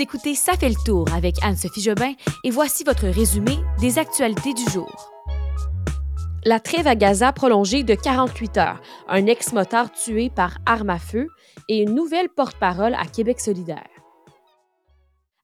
Écoutez Ça fait le tour avec Anne-Sophie Jobin et voici votre résumé des actualités du jour. La trêve à Gaza prolongée de 48 heures, un ex-motard tué par arme à feu et une nouvelle porte-parole à Québec solidaire.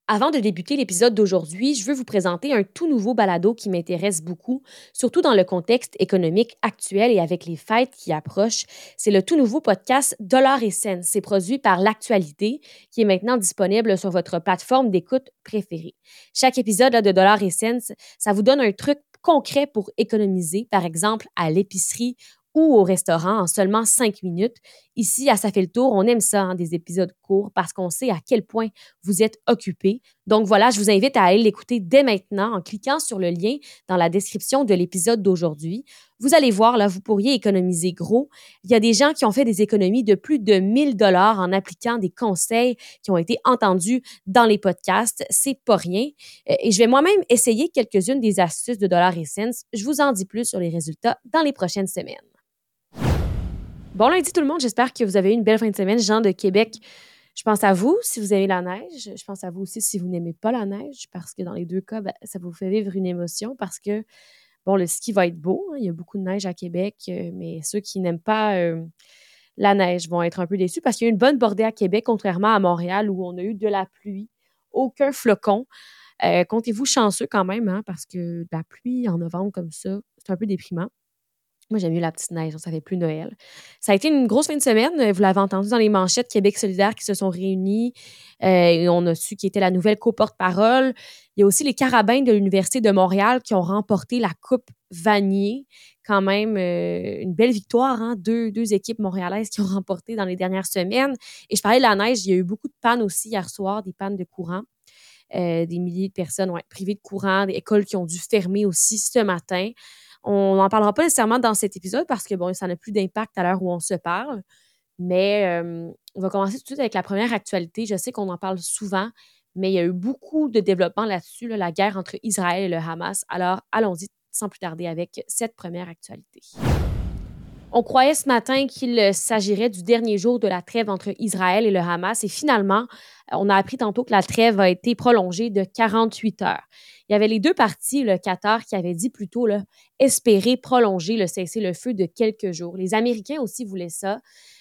Avant de débuter l'épisode d'aujourd'hui, je veux vous présenter un tout nouveau balado qui m'intéresse beaucoup, surtout dans le contexte économique actuel et avec les fêtes qui approchent. C'est le tout nouveau podcast Dollar et Cents. C'est produit par L'Actualité, qui est maintenant disponible sur votre plateforme d'écoute préférée. Chaque épisode de Dollar et ça vous donne un truc concret pour économiser, par exemple à l'épicerie ou au restaurant en seulement cinq minutes. Ici, à Ça fait le tour, on aime ça, hein, des épisodes courts, parce qu'on sait à quel point vous êtes occupé. Donc voilà, je vous invite à aller l'écouter dès maintenant en cliquant sur le lien dans la description de l'épisode d'aujourd'hui. Vous allez voir, là, vous pourriez économiser gros. Il y a des gens qui ont fait des économies de plus de 1000 dollars en appliquant des conseils qui ont été entendus dans les podcasts. C'est pas rien. Euh, et je vais moi-même essayer quelques-unes des astuces de Dollar Essence. Je vous en dis plus sur les résultats dans les prochaines semaines. Bon lundi tout le monde, j'espère que vous avez une belle fin de semaine. Jean de Québec, je pense à vous si vous aimez la neige. Je pense à vous aussi si vous n'aimez pas la neige, parce que dans les deux cas, ben, ça vous fait vivre une émotion, parce que, bon, le ski va être beau. Hein, il y a beaucoup de neige à Québec, euh, mais ceux qui n'aiment pas euh, la neige vont être un peu déçus, parce qu'il y a une bonne bordée à Québec, contrairement à Montréal, où on a eu de la pluie, aucun flocon. Euh, comptez-vous chanceux quand même, hein, parce que la pluie en novembre comme ça, c'est un peu déprimant. Moi, j'aime mieux la petite neige, ça fait plus Noël. Ça a été une grosse fin de semaine. Vous l'avez entendu dans les manchettes Québec solidaire qui se sont réunis. Euh, et on a su qui était la nouvelle co-porte-parole. Il y a aussi les carabins de l'Université de Montréal qui ont remporté la Coupe Vanier. Quand même, euh, une belle victoire. Hein? Deux, équipes montréalaises qui ont remporté dans les dernières semaines. Et je parlais de la neige. Il y a eu beaucoup de pannes aussi hier soir, des pannes de courant. Euh, des milliers de personnes ouais, privées de courant, des écoles qui ont dû fermer aussi ce matin. On n'en parlera pas nécessairement dans cet épisode parce que, bon, ça n'a plus d'impact à l'heure où on se parle. Mais on va commencer tout de suite avec la première actualité. Je sais qu'on en parle souvent, mais il y a eu beaucoup de développement là-dessus, la guerre entre Israël et le Hamas. Alors, allons-y sans plus tarder avec cette première actualité. On croyait ce matin qu'il s'agirait du dernier jour de la trêve entre Israël et le Hamas et finalement, on a appris tantôt que la trêve a été prolongée de 48 heures. Il y avait les deux parties, le Qatar qui avait dit plutôt là, espérer prolonger le cessez-le-feu de quelques jours. Les Américains aussi voulaient ça.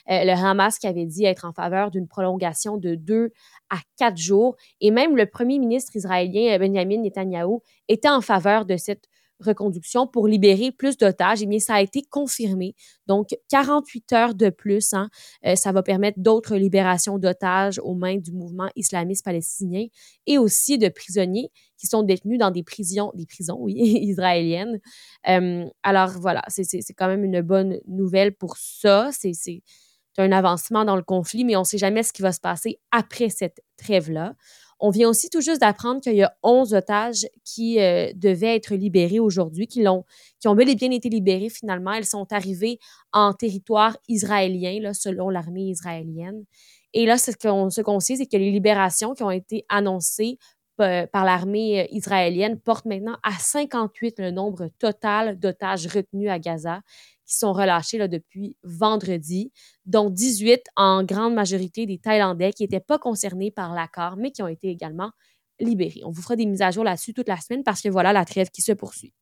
Euh, le Hamas qui avait dit être en faveur d'une prolongation de deux à quatre jours. Et même le premier ministre israélien, Benjamin Netanyahu, était en faveur de cette reconduction pour libérer plus d'otages, eh bien, ça a été confirmé. Donc, 48 heures de plus, hein, euh, ça va permettre d'autres libérations d'otages aux mains du mouvement islamiste palestinien et aussi de prisonniers qui sont détenus dans des prisons, des prisons, oui, israéliennes. Euh, alors, voilà, c'est quand même une bonne nouvelle pour ça. C'est un avancement dans le conflit, mais on ne sait jamais ce qui va se passer après cette trêve-là. On vient aussi tout juste d'apprendre qu'il y a 11 otages qui euh, devaient être libérés aujourd'hui, qui, ont, qui ont bel et bien été libérés finalement. Elles sont arrivées en territoire israélien, là, selon l'armée israélienne. Et là, ce qu'on sait, c'est que les libérations qui ont été annoncées euh, par l'armée euh, israélienne portent maintenant à 58 le nombre total d'otages retenus à Gaza qui sont relâchés là, depuis vendredi, dont 18 en grande majorité des Thaïlandais qui n'étaient pas concernés par l'accord, mais qui ont été également libérés. On vous fera des mises à jour là-dessus toute la semaine parce que voilà la trêve qui se poursuit.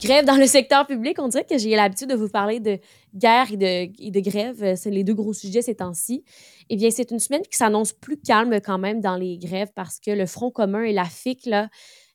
Grève dans le secteur public, on dirait que j'ai l'habitude de vous parler de guerre et de, et de grève. C'est les deux gros sujets ces temps-ci. Eh bien, c'est une semaine qui s'annonce plus calme quand même dans les grèves parce que le Front commun et la FIC, là,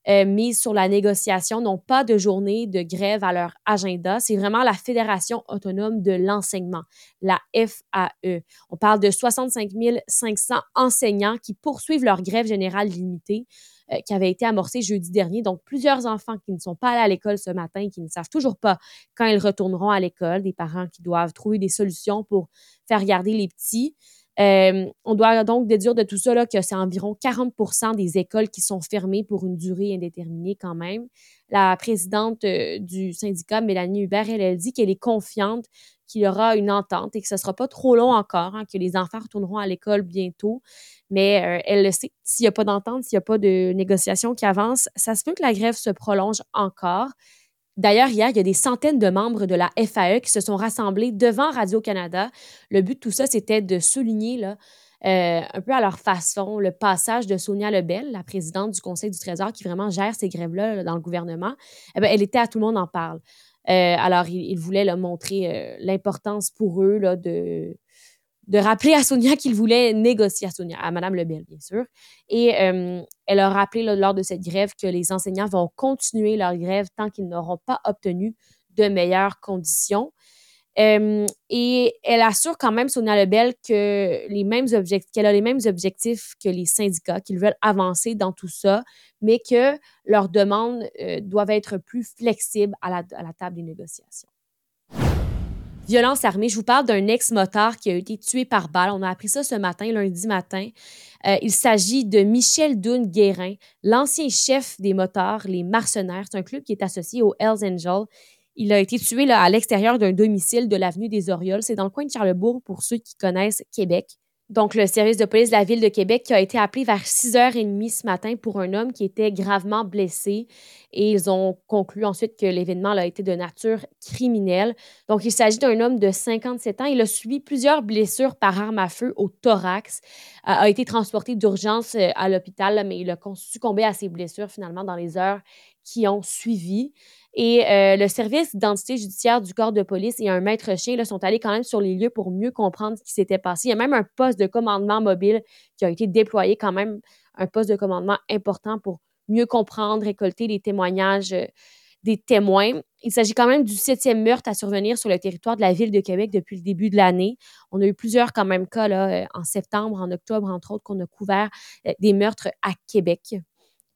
euh, mise sur la négociation n'ont pas de journée de grève à leur agenda. C'est vraiment la Fédération autonome de l'enseignement, la FAE. On parle de 65 500 enseignants qui poursuivent leur grève générale limitée euh, qui avait été amorcée jeudi dernier. Donc, plusieurs enfants qui ne sont pas allés à l'école ce matin, qui ne savent toujours pas quand ils retourneront à l'école, des parents qui doivent trouver des solutions pour faire garder les petits. Euh, on doit donc déduire de tout ça là, que c'est environ 40 des écoles qui sont fermées pour une durée indéterminée quand même. La présidente euh, du syndicat, Mélanie Hubert, elle, dit qu'elle est confiante qu'il y aura une entente et que ce ne sera pas trop long encore, hein, que les enfants retourneront à l'école bientôt. Mais euh, elle le sait, s'il n'y a pas d'entente, s'il n'y a pas de négociation qui avance, ça se peut que la grève se prolonge encore. D'ailleurs, hier, il y a des centaines de membres de la FAE qui se sont rassemblés devant Radio-Canada. Le but de tout ça, c'était de souligner là, euh, un peu à leur façon, le passage de Sonia Lebel, la présidente du Conseil du Trésor, qui vraiment gère ces grèves-là dans le gouvernement. Eh elle était à Tout le monde en parle. Euh, alors, il, voulait montrer l'importance pour eux là, de, de rappeler à Sonia qu'il voulait négocier à Sonia, à Mme Lebel, bien sûr. Et elle a rappelé lors de cette grève que les enseignants vont continuer leur grève tant qu'ils n'auront pas obtenu de meilleures conditions. et elle assure quand même, Sonia Lebel, que les mêmes objectifs, qu'elle a les mêmes objectifs que les syndicats, qu'ils veulent avancer dans tout ça, mais que leurs demandes euh, doivent être plus flexibles à la table des négociations. Violence armée, je vous parle d'un ex-motard qui a été tué par balle. On a appris ça ce matin, lundi matin. Euh, il s'agit de Michel Dune Guérin, l'ancien chef des motards, les Mercenaires. C'est un club qui est associé aux Hells Angels. Il a été tué à l'extérieur d'un domicile de l'avenue des Orioles. C'est dans le coin de Charlebourg pour ceux qui connaissent Québec. Donc, le service de police de la ville de Québec qui a été appelé vers 6h30 ce matin pour un homme qui était gravement blessé et ils ont conclu ensuite que l'événement a été de nature criminelle. Donc, il s'agit d'un homme de 57 ans. Il a subi plusieurs blessures par arme à feu au thorax, a été transporté d'urgence euh, à l'hôpital, mais il a succombé à ses blessures finalement dans les heures qui ont suivi. Et euh, le service d'identité judiciaire du corps de police et un maître chien là, sont allés quand même sur les lieux pour mieux comprendre ce qui s'était passé. Il y a même un poste de commandement mobile qui a été déployé, quand même un poste de commandement important pour mieux comprendre, récolter les témoignages euh, des témoins. Il s'agit quand même du septième meurtre à survenir sur le territoire de la ville de Québec depuis le début de l'année. On a eu plusieurs quand même cas euh, en septembre, en octobre, entre autres, qu'on a couvert des meurtres à Québec.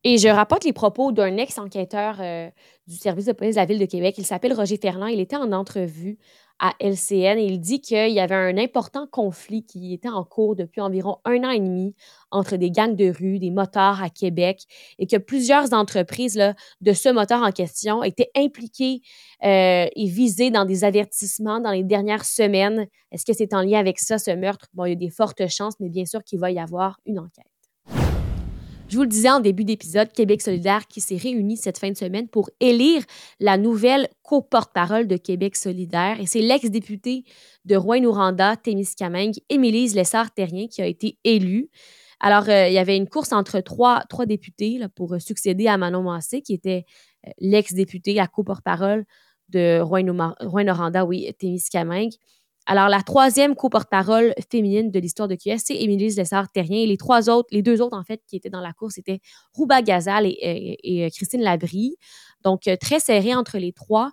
Et je rapporte les propos d'un ex-enquêteur euh, du service de police de la Ville de Québec. Il s'appelle Roger Ferland. Il était en entrevue à LCN et il dit qu'il y avait un important conflit qui était en cours depuis environ un an et demi entre des gangs de rue, des motards à Québec et que plusieurs entreprises de ce moteur en question étaient impliquées euh, et visées dans des avertissements dans les dernières semaines. Est-ce que c'est en lien avec ça, ce meurtre? Bon, il y a des fortes chances, mais bien sûr qu'il va y avoir une enquête. Je vous le disais en début d'épisode, Québec solidaire qui s'est réuni cette fin de semaine pour élire la nouvelle co-porte-parole de Québec solidaire. Et c'est l'ex-députée de Rouen-Noranda, Témiscamingue, Émilise Lessard-Terrien, qui a été élue. Alors, euh, il y avait une course entre trois, députés pour succéder à Manon Massé, qui était euh, l'ex-députée, la co-porte-parole de Rouen-Noranda, oui, Témiscamingue. Alors, la troisième co-porte-parole féminine de l'histoire de QS, c'est Émilie Lessard-Terrien. Et les trois autres, les deux autres, en fait, qui étaient dans la course, c'était Rouba Gazal et, euh, Christine Labrie. Donc, euh, très serré entre les trois.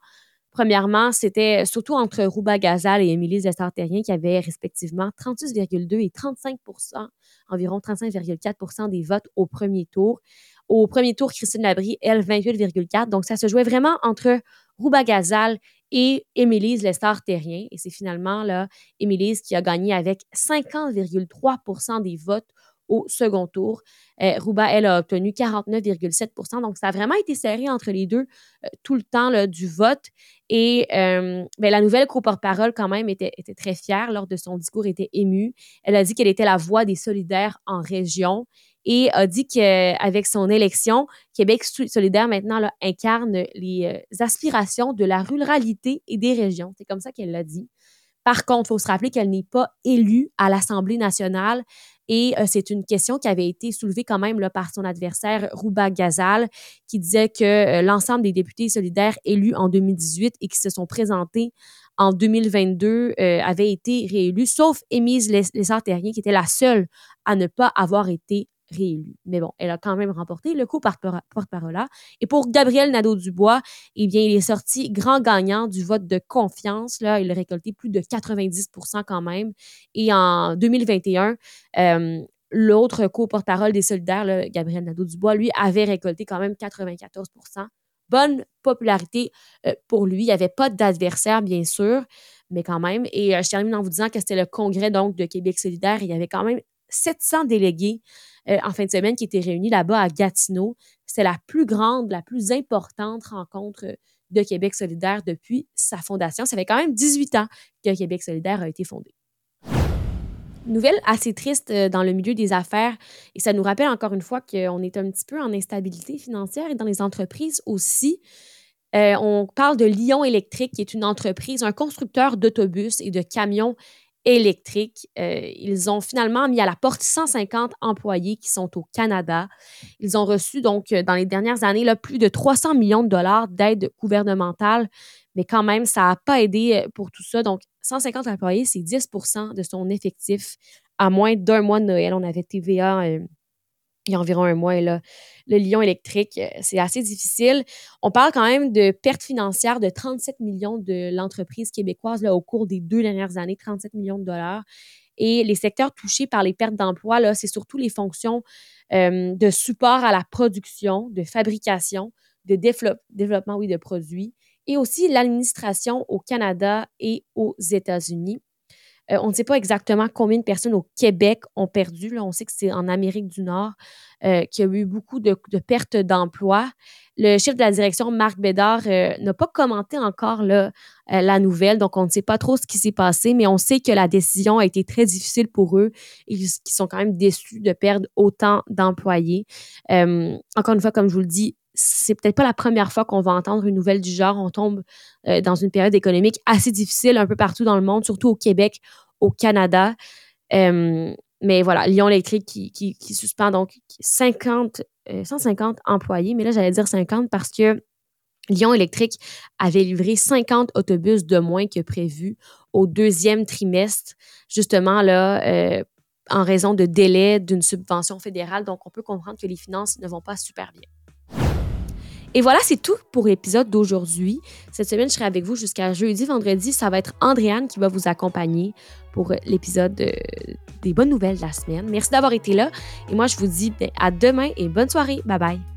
Premièrement, c'était surtout entre Rouba Gazal et Émilie Lessard-Terrien qui avaient respectivement 36,2 et 35% environ 35,4% des votes au premier tour. Au premier tour, Christine Labrie, elle, 28,4. Donc, ça se jouait vraiment entre Rouba Gazal et Émilise Lessard-Terrien. Et c'est finalement là, Émilise qui a gagné avec 50,3% des votes au second tour. Euh, Rouba, elle, a obtenu 49,7% Donc, ça a vraiment été serré entre les deux euh, tout le temps là, du vote. Et euh, ben, la nouvelle co-porte-parole, quand même, était, était, très fière lors de son discours, était émue. Elle a dit qu'elle était la voix des solidaires en région et a dit qu'avec son élection, Québec solidaire maintenant incarne les euh, aspirations de la ruralité et des régions. C'est comme ça qu'elle l'a dit. Par contre, il faut se rappeler qu'elle n'est pas élue à l'Assemblée nationale et euh, c'est une question qui avait été soulevée quand même par son adversaire Rouba Gazal, qui disait que euh, l'ensemble des députés solidaires élus en 2018 et qui se sont présentés en 2022 avaient été réélus, sauf Émise Lessard-Terrien, qui était la seule à ne pas avoir été réélue. Mais bon, elle a quand même remporté le coup par porte-parole. Et pour Gabriel Nadeau-Dubois, eh bien, il est sorti grand gagnant du vote de confiance. Là, il a récolté plus de 90% quand même. Et en 2021, euh, l'autre co-porte-parole des solidaires, Gabriel Nadeau-Dubois, lui, avait récolté quand même 94% Bonne popularité euh, pour lui. Il n'y avait pas d'adversaire, bien sûr, mais quand même. Et euh, je termine en vous disant que c'était le congrès donc de Québec solidaire. Il y avait quand même 700 délégués euh, en fin de semaine qui étaient réunis là-bas à Gatineau. C'est la plus grande, la plus importante rencontre de Québec solidaire depuis sa fondation. Ça fait quand même 18 ans que Québec solidaire a été fondé. Nouvelle assez triste euh, dans le milieu des affaires et ça nous rappelle encore une fois qu'on est un petit peu en instabilité financière et dans les entreprises aussi. Euh, on parle de Lyon Électrique, qui est une entreprise, un constructeur d'autobus et de camions électrique. Euh, ils ont finalement mis à la porte 150 employés qui sont au Canada. Ils ont reçu donc dans les dernières années là, plus de 300 millions de dollars d'aide gouvernementale, mais quand même, ça n'a pas aidé pour tout ça. Donc, 150 employés, c'est 10% de son effectif à moins d'un mois de Noël. On avait TVA il y a environ un mois. Le lion électrique, euh, c'est assez difficile. On parle quand même de pertes financières de 37 millions de l'entreprise québécoise au cours des deux dernières années, 37 millions de dollars. Et les secteurs touchés par les pertes d'emploi, c'est surtout les fonctions euh, de support à la production, de fabrication, de développement oui, de produits, et aussi l'administration au Canada et aux États-Unis. Euh, on ne sait pas exactement combien de personnes au Québec ont perdu. On sait que c'est en Amérique du Nord euh, qu'il y a eu beaucoup de, pertes d'emplois. Le chef de la direction, Marc Bédard, euh, n'a pas commenté encore la nouvelle, donc on ne sait pas trop ce qui s'est passé, mais on sait que la décision a été très difficile pour eux et qu'ils sont quand même déçus de perdre autant d'employés. encore une fois, comme je vous le dis, c'est peut-être pas la première fois qu'on va entendre une nouvelle du genre. On tombe euh, dans une période économique assez difficile un peu partout dans le monde, surtout au Québec, au Canada. Euh, mais voilà, Lyon Électrique qui, suspend donc 50, 150 euh, employés. Mais là, j'allais dire 50 parce que Lyon Électrique avait livré 50 autobus de moins que prévu au deuxième trimestre, justement là, en raison de délai d'une subvention fédérale. Donc, on peut comprendre que les finances ne vont pas super bien. Et voilà, c'est tout pour l'épisode d'aujourd'hui. Cette semaine, je serai avec vous jusqu'à jeudi, vendredi. Ça va être Andréane qui va vous accompagner pour l'épisode des bonnes nouvelles de la semaine. Merci d'avoir été là. Et moi, je vous dis ben, à demain et bonne soirée. Bye bye.